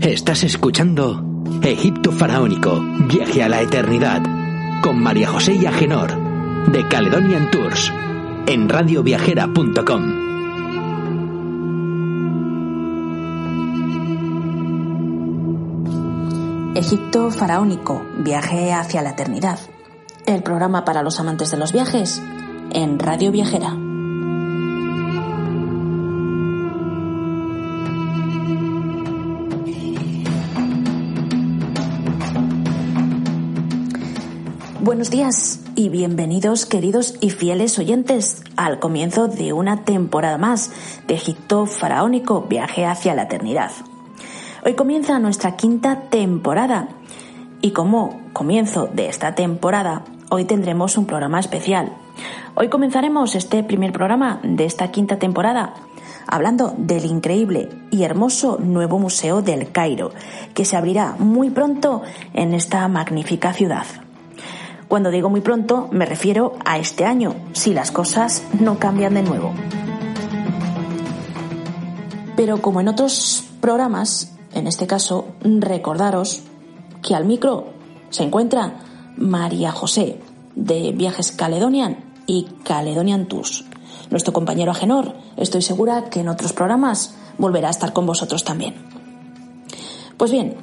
Estás escuchando Egipto Faraónico, viaje a la eternidad, con María José y Agenor, de Caledonian Tours, en radioviajera.com. Egipto Faraónico, viaje hacia la eternidad. El programa para los amantes de los viajes en Radio Viajera. Buenos días y bienvenidos queridos y fieles oyentes al comienzo de una temporada más de Egipto Faraónico, viaje hacia la eternidad. Hoy comienza nuestra quinta temporada y como comienzo de esta temporada, hoy tendremos un programa especial. Hoy comenzaremos este primer programa de esta quinta temporada hablando del increíble y hermoso nuevo Museo del Cairo, que se abrirá muy pronto en esta magnífica ciudad. Cuando digo muy pronto, me refiero a este año, si las cosas no cambian de nuevo. Pero como en otros programas, en este caso, recordaros que al micro se encuentra María José de Viajes Caledonian y Caledonian Tours. Nuestro compañero Agenor, estoy segura que en otros programas volverá a estar con vosotros también. Pues bien,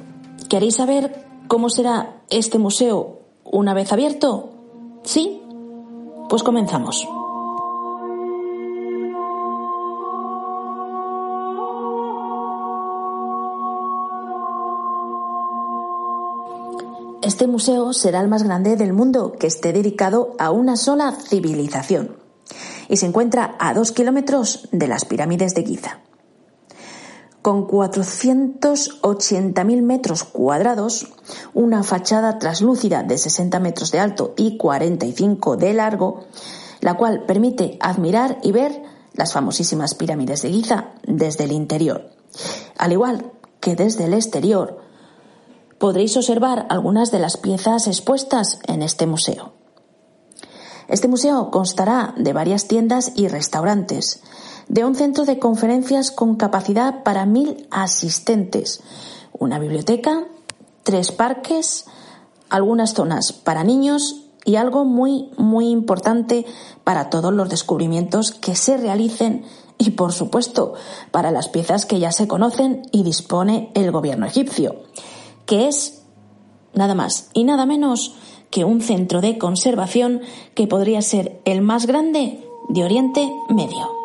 ¿queréis saber cómo será este museo una vez abierto? ¿Sí? Pues comenzamos. Este museo será el más grande del mundo que esté dedicado a una sola civilización y se encuentra a dos kilómetros de las pirámides de Giza. Con 480.000 metros cuadrados, una fachada traslúcida de 60 metros de alto y 45 de largo, la cual permite admirar y ver las famosísimas pirámides de Giza desde el interior, al igual que desde el exterior, podréis observar algunas de las piezas expuestas en este museo. Este museo constará de varias tiendas y restaurantes, de un centro de conferencias con capacidad para mil asistentes, una biblioteca, tres parques, algunas zonas para niños y algo muy, muy importante para todos los descubrimientos que se realicen y, por supuesto, para las piezas que ya se conocen y dispone el gobierno egipcio que es nada más y nada menos que un centro de conservación que podría ser el más grande de Oriente Medio.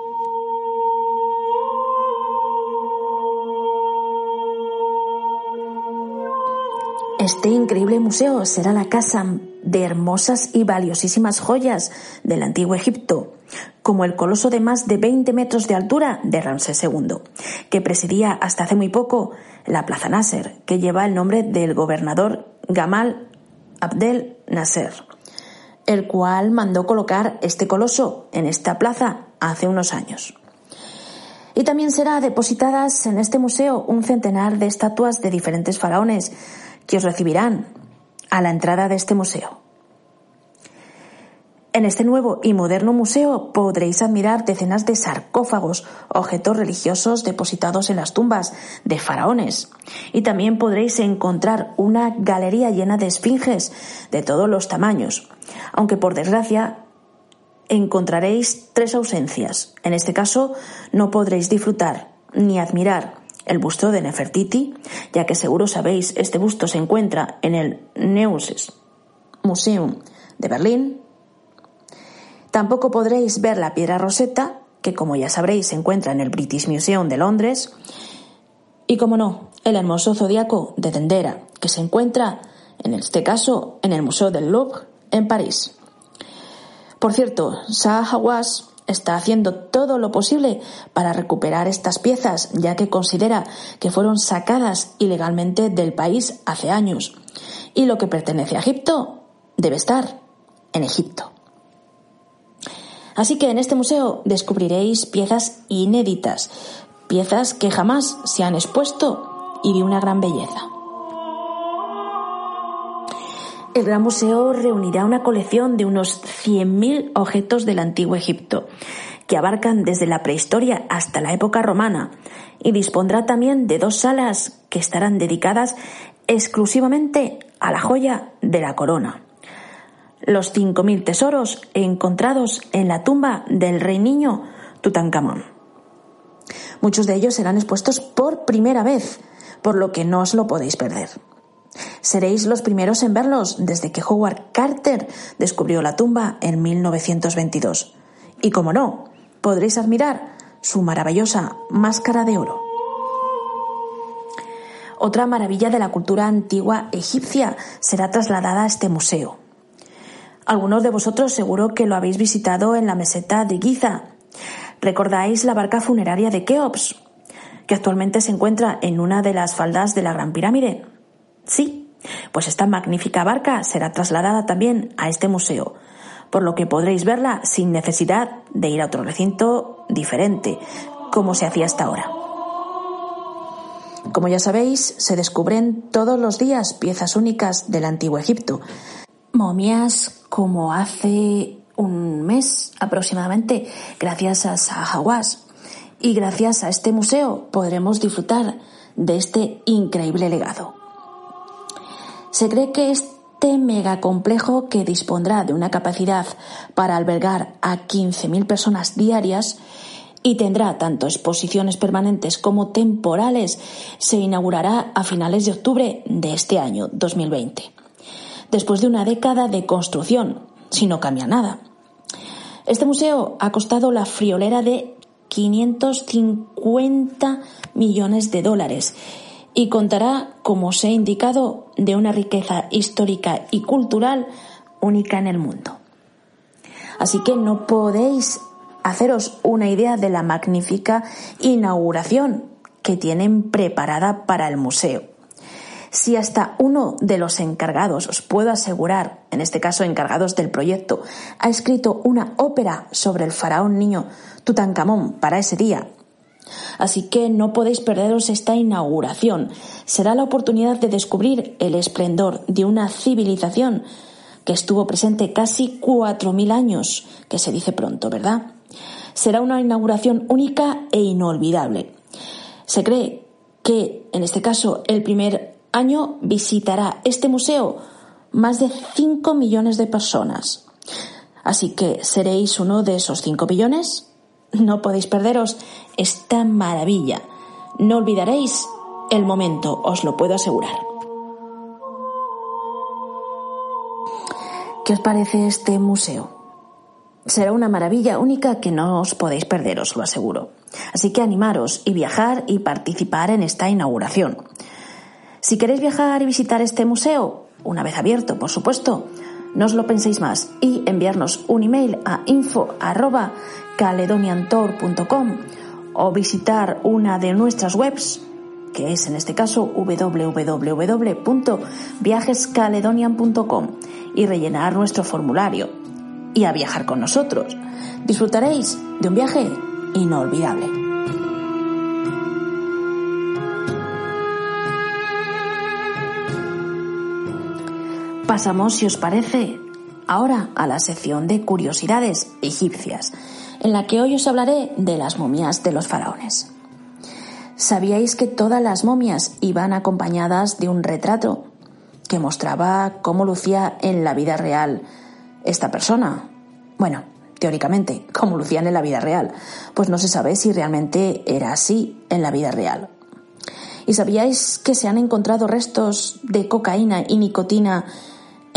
Este increíble museo será la casa de hermosas y valiosísimas joyas del antiguo Egipto, como el coloso de más de 20 metros de altura de Ramsés II, que presidía hasta hace muy poco la Plaza Nasser, que lleva el nombre del gobernador Gamal Abdel Nasser, el cual mandó colocar este coloso en esta plaza hace unos años. Y también será depositadas en este museo un centenar de estatuas de diferentes faraones que os recibirán a la entrada de este museo. En este nuevo y moderno museo podréis admirar decenas de sarcófagos, objetos religiosos depositados en las tumbas de faraones. Y también podréis encontrar una galería llena de esfinges de todos los tamaños. Aunque por desgracia encontraréis tres ausencias. En este caso no podréis disfrutar ni admirar el busto de Nefertiti, ya que seguro sabéis, este busto se encuentra en el Neues Museum de Berlín. Tampoco podréis ver la piedra roseta, que como ya sabréis se encuentra en el British Museum de Londres. Y como no, el hermoso zodiaco de Dendera, que se encuentra, en este caso, en el Museo del Louvre, en París. Por cierto, Shah Hawass está haciendo todo lo posible para recuperar estas piezas, ya que considera que fueron sacadas ilegalmente del país hace años. Y lo que pertenece a Egipto debe estar en Egipto. Así que en este museo descubriréis piezas inéditas, piezas que jamás se han expuesto y de una gran belleza. El Gran Museo reunirá una colección de unos 100.000 objetos del antiguo Egipto, que abarcan desde la prehistoria hasta la época romana, y dispondrá también de dos salas que estarán dedicadas exclusivamente a la joya de la corona. Los 5.000 tesoros encontrados en la tumba del rey niño Tutankamón. Muchos de ellos serán expuestos por primera vez, por lo que no os lo podéis perder. Seréis los primeros en verlos desde que Howard Carter descubrió la tumba en 1922. Y como no, podréis admirar su maravillosa máscara de oro. Otra maravilla de la cultura antigua egipcia será trasladada a este museo. Algunos de vosotros seguro que lo habéis visitado en la meseta de Giza. ¿Recordáis la barca funeraria de Keops, que actualmente se encuentra en una de las faldas de la Gran Pirámide? Sí, pues esta magnífica barca será trasladada también a este museo, por lo que podréis verla sin necesidad de ir a otro recinto diferente, como se hacía hasta ahora. Como ya sabéis, se descubren todos los días piezas únicas del antiguo Egipto. Momias como hace un mes aproximadamente, gracias a Sahawas. Y gracias a este museo podremos disfrutar de este increíble legado. Se cree que este megacomplejo, que dispondrá de una capacidad para albergar a 15.000 personas diarias, y tendrá tanto exposiciones permanentes como temporales, se inaugurará a finales de octubre de este año 2020, después de una década de construcción, si no cambia nada. Este museo ha costado la friolera de 550 millones de dólares y contará, como os he indicado, de una riqueza histórica y cultural única en el mundo. Así que no podéis haceros una idea de la magnífica inauguración que tienen preparada para el museo. Si hasta uno de los encargados, os puedo asegurar, en este caso encargados del proyecto, ha escrito una ópera sobre el faraón niño Tutankamón para ese día. Así que no podéis perderos esta inauguración. Será la oportunidad de descubrir el esplendor de una civilización que estuvo presente casi cuatro mil años, que se dice pronto, ¿verdad? Será una inauguración única e inolvidable. Se cree que, en este caso, el primer año visitará este museo más de 5 millones de personas. Así que, ¿seréis uno de esos 5 millones? No podéis perderos esta maravilla. No olvidaréis el momento, os lo puedo asegurar. ¿Qué os parece este museo? Será una maravilla única que no os podéis perder, os lo aseguro. Así que animaros y viajar y participar en esta inauguración. Si queréis viajar y visitar este museo, una vez abierto, por supuesto, no os lo penséis más y enviarnos un email a info@caledoniantour.com o visitar una de nuestras webs, que es en este caso www.viajescaledonian.com y rellenar nuestro formulario y a viajar con nosotros. Disfrutaréis de un viaje inolvidable. Pasamos, si os parece, ahora a la sección de curiosidades egipcias, en la que hoy os hablaré de las momias de los faraones. ¿Sabíais que todas las momias iban acompañadas de un retrato que mostraba cómo lucía en la vida real esta persona. Bueno, teóricamente, como lucían en la vida real, pues no se sabe si realmente era así en la vida real. ¿Y sabíais que se han encontrado restos de cocaína y nicotina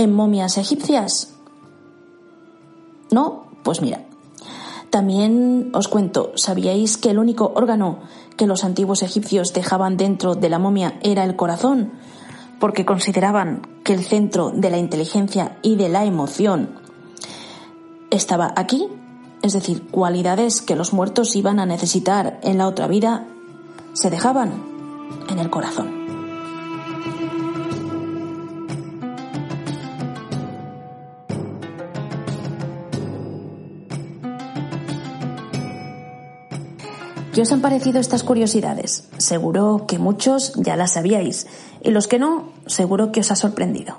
en momias egipcias? ¿No? Pues mira. También os cuento, ¿sabíais que el único órgano que los antiguos egipcios dejaban dentro de la momia era el corazón? Porque consideraban que el centro de la inteligencia y de la emoción estaba aquí, es decir, cualidades que los muertos iban a necesitar en la otra vida, se dejaban en el corazón. ¿Qué os han parecido estas curiosidades? Seguro que muchos ya las sabíais y los que no, seguro que os ha sorprendido.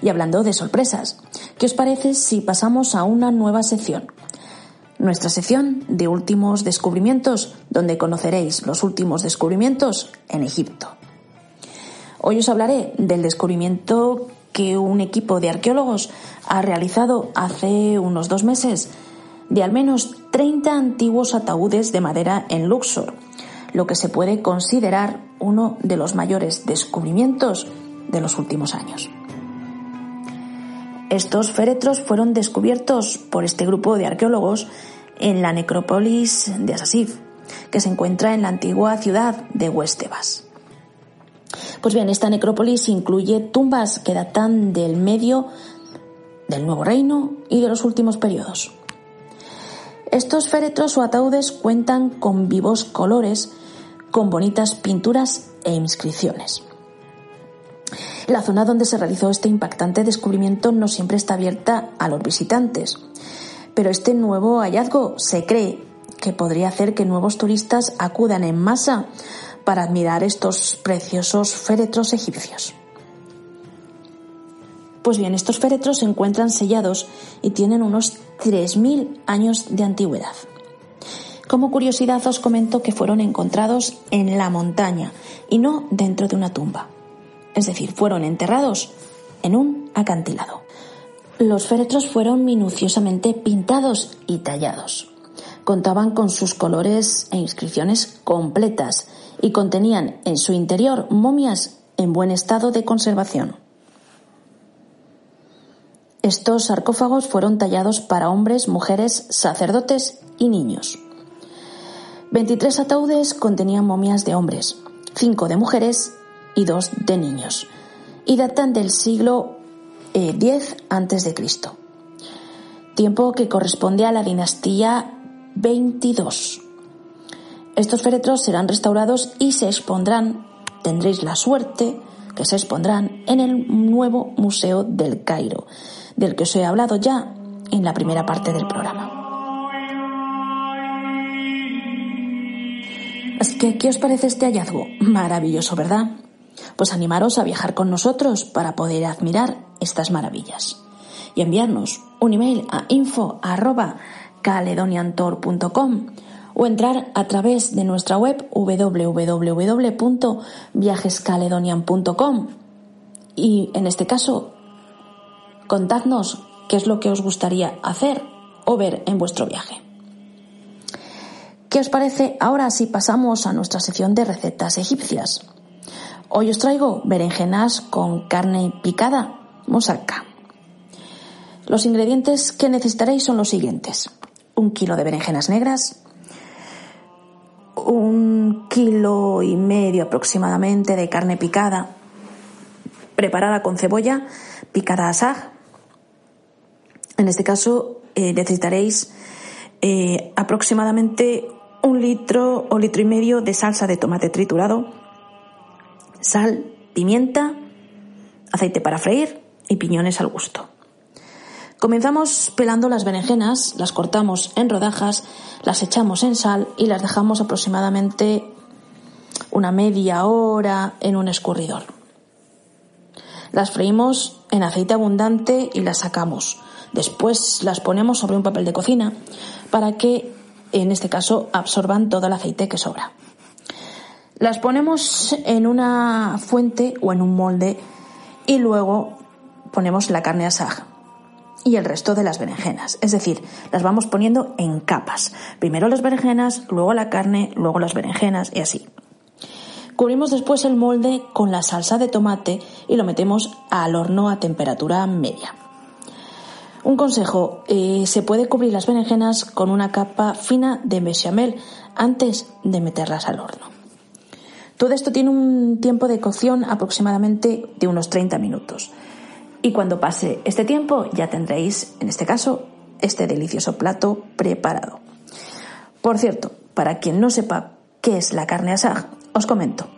Y hablando de sorpresas, ¿qué os parece si pasamos a una nueva sección? nuestra sección de últimos descubrimientos, donde conoceréis los últimos descubrimientos en Egipto. Hoy os hablaré del descubrimiento que un equipo de arqueólogos ha realizado hace unos dos meses de al menos 30 antiguos ataúdes de madera en Luxor, lo que se puede considerar uno de los mayores descubrimientos de los últimos años. Estos féretros fueron descubiertos por este grupo de arqueólogos en la necrópolis de Asasif, que se encuentra en la antigua ciudad de Huestebas. Pues bien, esta necrópolis incluye tumbas que datan del medio del Nuevo Reino y de los últimos periodos. Estos féretros o ataúdes cuentan con vivos colores, con bonitas pinturas e inscripciones. La zona donde se realizó este impactante descubrimiento no siempre está abierta a los visitantes, pero este nuevo hallazgo se cree que podría hacer que nuevos turistas acudan en masa para admirar estos preciosos féretros egipcios. Pues bien, estos féretros se encuentran sellados y tienen unos 3.000 años de antigüedad. Como curiosidad os comento que fueron encontrados en la montaña y no dentro de una tumba. Es decir, fueron enterrados en un acantilado. Los féretros fueron minuciosamente pintados y tallados. Contaban con sus colores e inscripciones completas y contenían en su interior momias en buen estado de conservación. Estos sarcófagos fueron tallados para hombres, mujeres, sacerdotes y niños. 23 ataúdes contenían momias de hombres, 5 de mujeres y 2 de niños, y datan del siglo X a.C., tiempo que corresponde a la dinastía 22. Estos féretros serán restaurados y se expondrán, tendréis la suerte que se expondrán en el nuevo Museo del Cairo, del que os he hablado ya en la primera parte del programa. Así que, ¿qué os parece este hallazgo? Maravilloso, ¿verdad? Pues animaros a viajar con nosotros para poder admirar estas maravillas. Y enviarnos un email a info.caledoniantor.com o entrar a través de nuestra web www.viajescaledonian.com y en este caso contadnos qué es lo que os gustaría hacer o ver en vuestro viaje. ¿Qué os parece ahora si pasamos a nuestra sección de recetas egipcias? Hoy os traigo berenjenas con carne picada, moussaka. Los ingredientes que necesitaréis son los siguientes. Un kilo de berenjenas negras, un kilo y medio aproximadamente de carne picada, preparada con cebolla, picada asaj. En este caso eh, necesitaréis eh, aproximadamente un litro o litro y medio de salsa de tomate triturado, sal, pimienta, aceite para freír y piñones al gusto. Comenzamos pelando las berenjenas, las cortamos en rodajas, las echamos en sal y las dejamos aproximadamente una media hora en un escurridor. Las freímos en aceite abundante y las sacamos. Después las ponemos sobre un papel de cocina para que, en este caso, absorban todo el aceite que sobra. Las ponemos en una fuente o en un molde y luego ponemos la carne asada y el resto de las berenjenas. Es decir, las vamos poniendo en capas. Primero las berenjenas, luego la carne, luego las berenjenas y así. Cubrimos después el molde con la salsa de tomate y lo metemos al horno a temperatura media. Un consejo, eh, se puede cubrir las berenjenas con una capa fina de bechamel antes de meterlas al horno. Todo esto tiene un tiempo de cocción aproximadamente de unos 30 minutos. Y cuando pase este tiempo ya tendréis, en este caso, este delicioso plato preparado. Por cierto, para quien no sepa qué es la carne asag, os comento.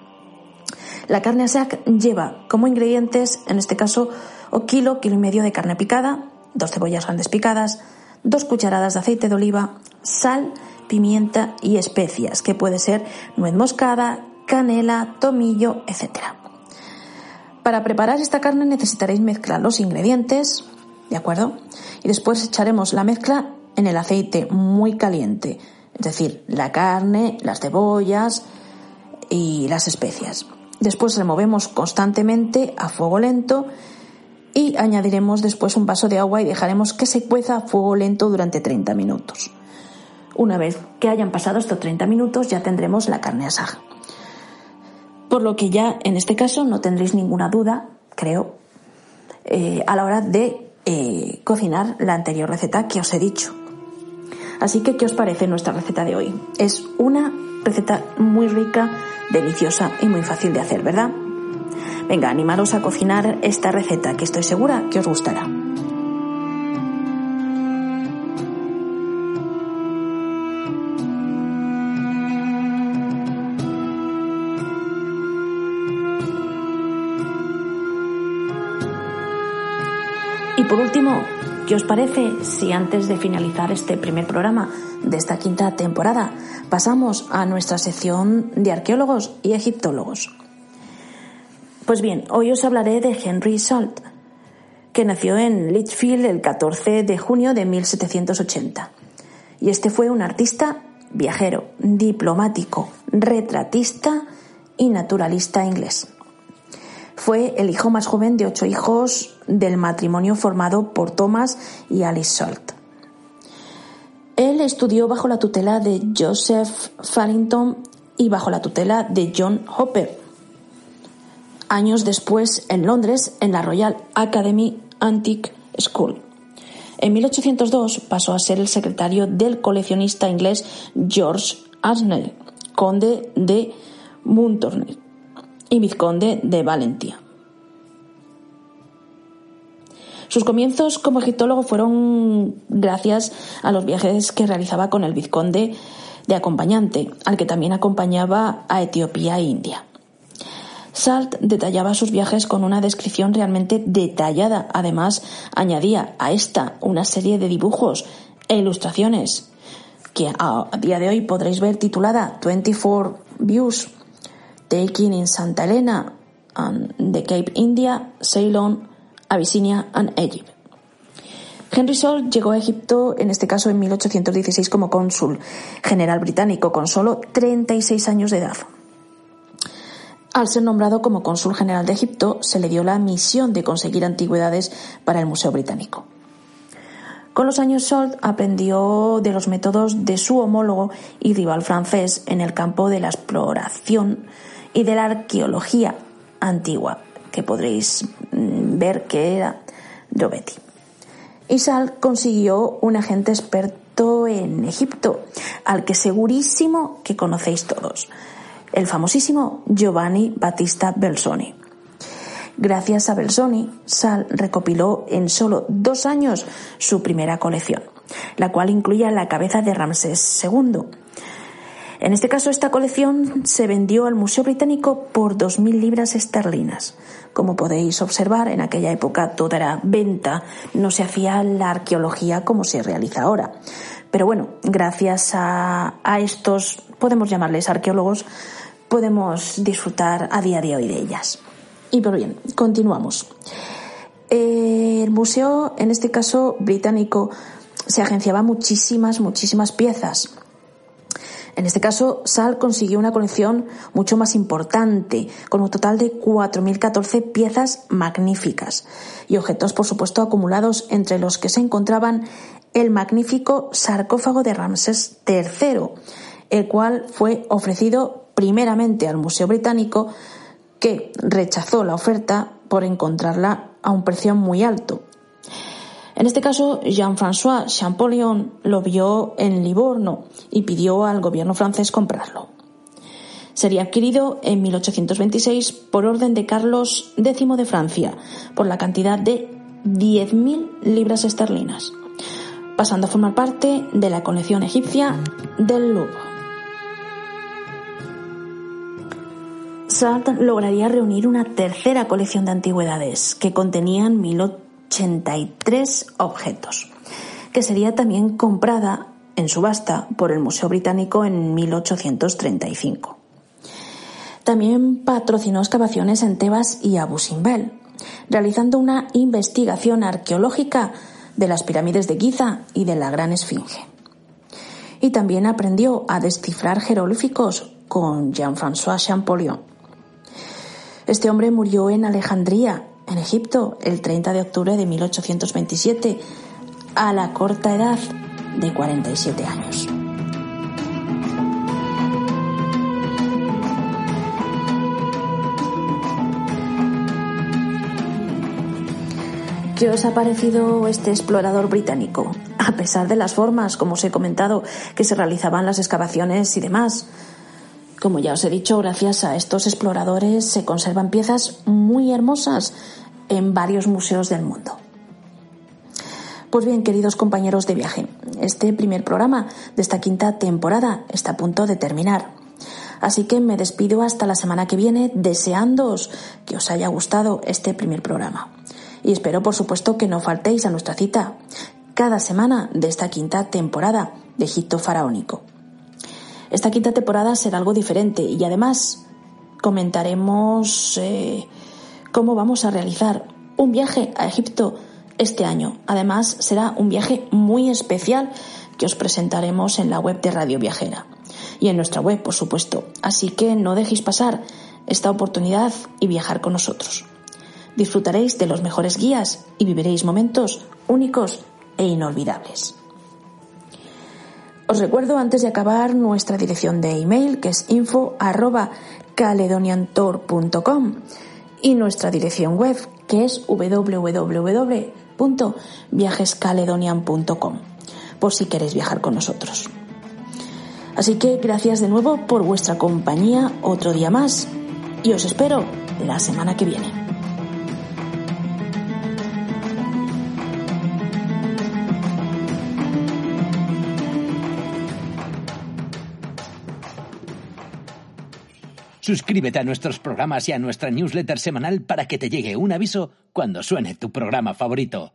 La carne asag lleva como ingredientes, en este caso, o kilo, kilo y medio de carne picada, dos cebollas grandes picadas, dos cucharadas de aceite de oliva, sal, pimienta y especias, que puede ser nuez moscada, canela, tomillo, etcétera. Para preparar esta carne necesitaréis mezclar los ingredientes, ¿de acuerdo? Y después echaremos la mezcla en el aceite muy caliente, es decir, la carne, las cebollas y las especias. Después removemos constantemente a fuego lento y añadiremos después un vaso de agua y dejaremos que se cueza a fuego lento durante 30 minutos. Una vez que hayan pasado estos 30 minutos ya tendremos la carne asada. Por lo que ya en este caso no tendréis ninguna duda, creo, eh, a la hora de eh, cocinar la anterior receta que os he dicho. Así que, ¿qué os parece nuestra receta de hoy? Es una receta muy rica, deliciosa y muy fácil de hacer, ¿verdad? Venga, animaros a cocinar esta receta que estoy segura que os gustará. Y por último, ¿qué os parece si antes de finalizar este primer programa de esta quinta temporada pasamos a nuestra sección de arqueólogos y egiptólogos? Pues bien, hoy os hablaré de Henry Salt, que nació en Litchfield el 14 de junio de 1780. Y este fue un artista, viajero, diplomático, retratista y naturalista inglés. Fue el hijo más joven de ocho hijos del matrimonio formado por Thomas y Alice Salt. Él estudió bajo la tutela de Joseph Farrington y bajo la tutela de John Hopper. Años después, en Londres, en la Royal Academy Antique School. En 1802 pasó a ser el secretario del coleccionista inglés George Asnell, conde de Muntorney y vizconde de Valentia. Sus comienzos como egiptólogo fueron gracias a los viajes que realizaba con el vizconde de acompañante, al que también acompañaba a Etiopía e India. Salt detallaba sus viajes con una descripción realmente detallada. Además, añadía a esta una serie de dibujos e ilustraciones que a día de hoy podréis ver titulada 24 Views Taking in Santa Elena and the Cape India, Ceylon, Abyssinia and Egypt. Henry Salt llegó a Egipto, en este caso en 1816, como cónsul general británico, con solo 36 años de edad. Al ser nombrado como cónsul general de Egipto, se le dio la misión de conseguir antigüedades para el Museo Británico. Con los años, Salt aprendió de los métodos de su homólogo y rival francés en el campo de la exploración y de la arqueología antigua, que podréis mm, ver que era Giovetti. Isal consiguió un agente experto en Egipto, al que segurísimo que conocéis todos, el famosísimo Giovanni Battista Belsoni. Gracias a Belsoni, Sal recopiló en solo dos años su primera colección, la cual incluía la cabeza de Ramsés II, en este caso, esta colección se vendió al Museo Británico por 2.000 libras esterlinas. Como podéis observar, en aquella época toda era venta, no se hacía la arqueología como se realiza ahora. Pero bueno, gracias a, estos, podemos llamarles arqueólogos, podemos disfrutar a día de hoy de ellas. Y pero bien, continuamos. El museo, en este caso británico, se agenciaba muchísimas, muchísimas piezas. En este caso, Sal consiguió una colección mucho más importante, con un total de 4.014 piezas magníficas y objetos, por supuesto, acumulados entre los que se encontraban el magnífico sarcófago de Ramsés III, el cual fue ofrecido primeramente al Museo Británico, que rechazó la oferta por encontrarla a un precio muy alto. En este caso, Jean-François Champollion lo vio en Livorno y pidió al gobierno francés comprarlo. Sería adquirido en 1826 por orden de Carlos X de Francia por la cantidad de 10.000 libras esterlinas, pasando a formar parte de la colección egipcia del Louvre. Sart lograría reunir una tercera colección de antigüedades que contenían 83 objetos, que sería también comprada en subasta por el Museo Británico en 1835. También patrocinó excavaciones en Tebas y Abu Simbel, realizando una investigación arqueológica de las pirámides de Giza y de la Gran Esfinge. Y también aprendió a descifrar jeroglíficos con Jean-François Champollion. Este hombre murió en Alejandría, en Egipto, el 30 de octubre de 1827, a la corta edad de 47 años. ¿Qué os ha parecido este explorador británico? A pesar de las formas, como os he comentado, que se realizaban las excavaciones y demás. Como ya os he dicho, gracias a estos exploradores se conservan piezas muy hermosas en varios museos del mundo. Pues bien, queridos compañeros de viaje, este primer programa de esta quinta temporada está a punto de terminar. Así que me despido hasta la semana que viene deseándoos que os haya gustado este primer programa y espero por supuesto que no faltéis a nuestra cita cada semana de esta quinta temporada de Egipto Faraónico. Esta quinta temporada será algo diferente y además comentaremos eh, cómo vamos a realizar un viaje a Egipto este año. Además será un viaje muy especial que os presentaremos en la web de Radio Viajera y en nuestra web, por supuesto. Así que no dejéis pasar esta oportunidad y viajar con nosotros disfrutaréis de los mejores guías y viviréis momentos únicos e inolvidables. Os recuerdo antes de acabar nuestra dirección de email que es info caledoniantour.com y nuestra dirección web que es www.viajescaledonian.com por si queréis viajar con nosotros. Así que gracias de nuevo por vuestra compañía otro día más y os espero la semana que viene. Suscríbete a nuestros programas y a nuestra newsletter semanal para que te llegue un aviso cuando suene tu programa favorito.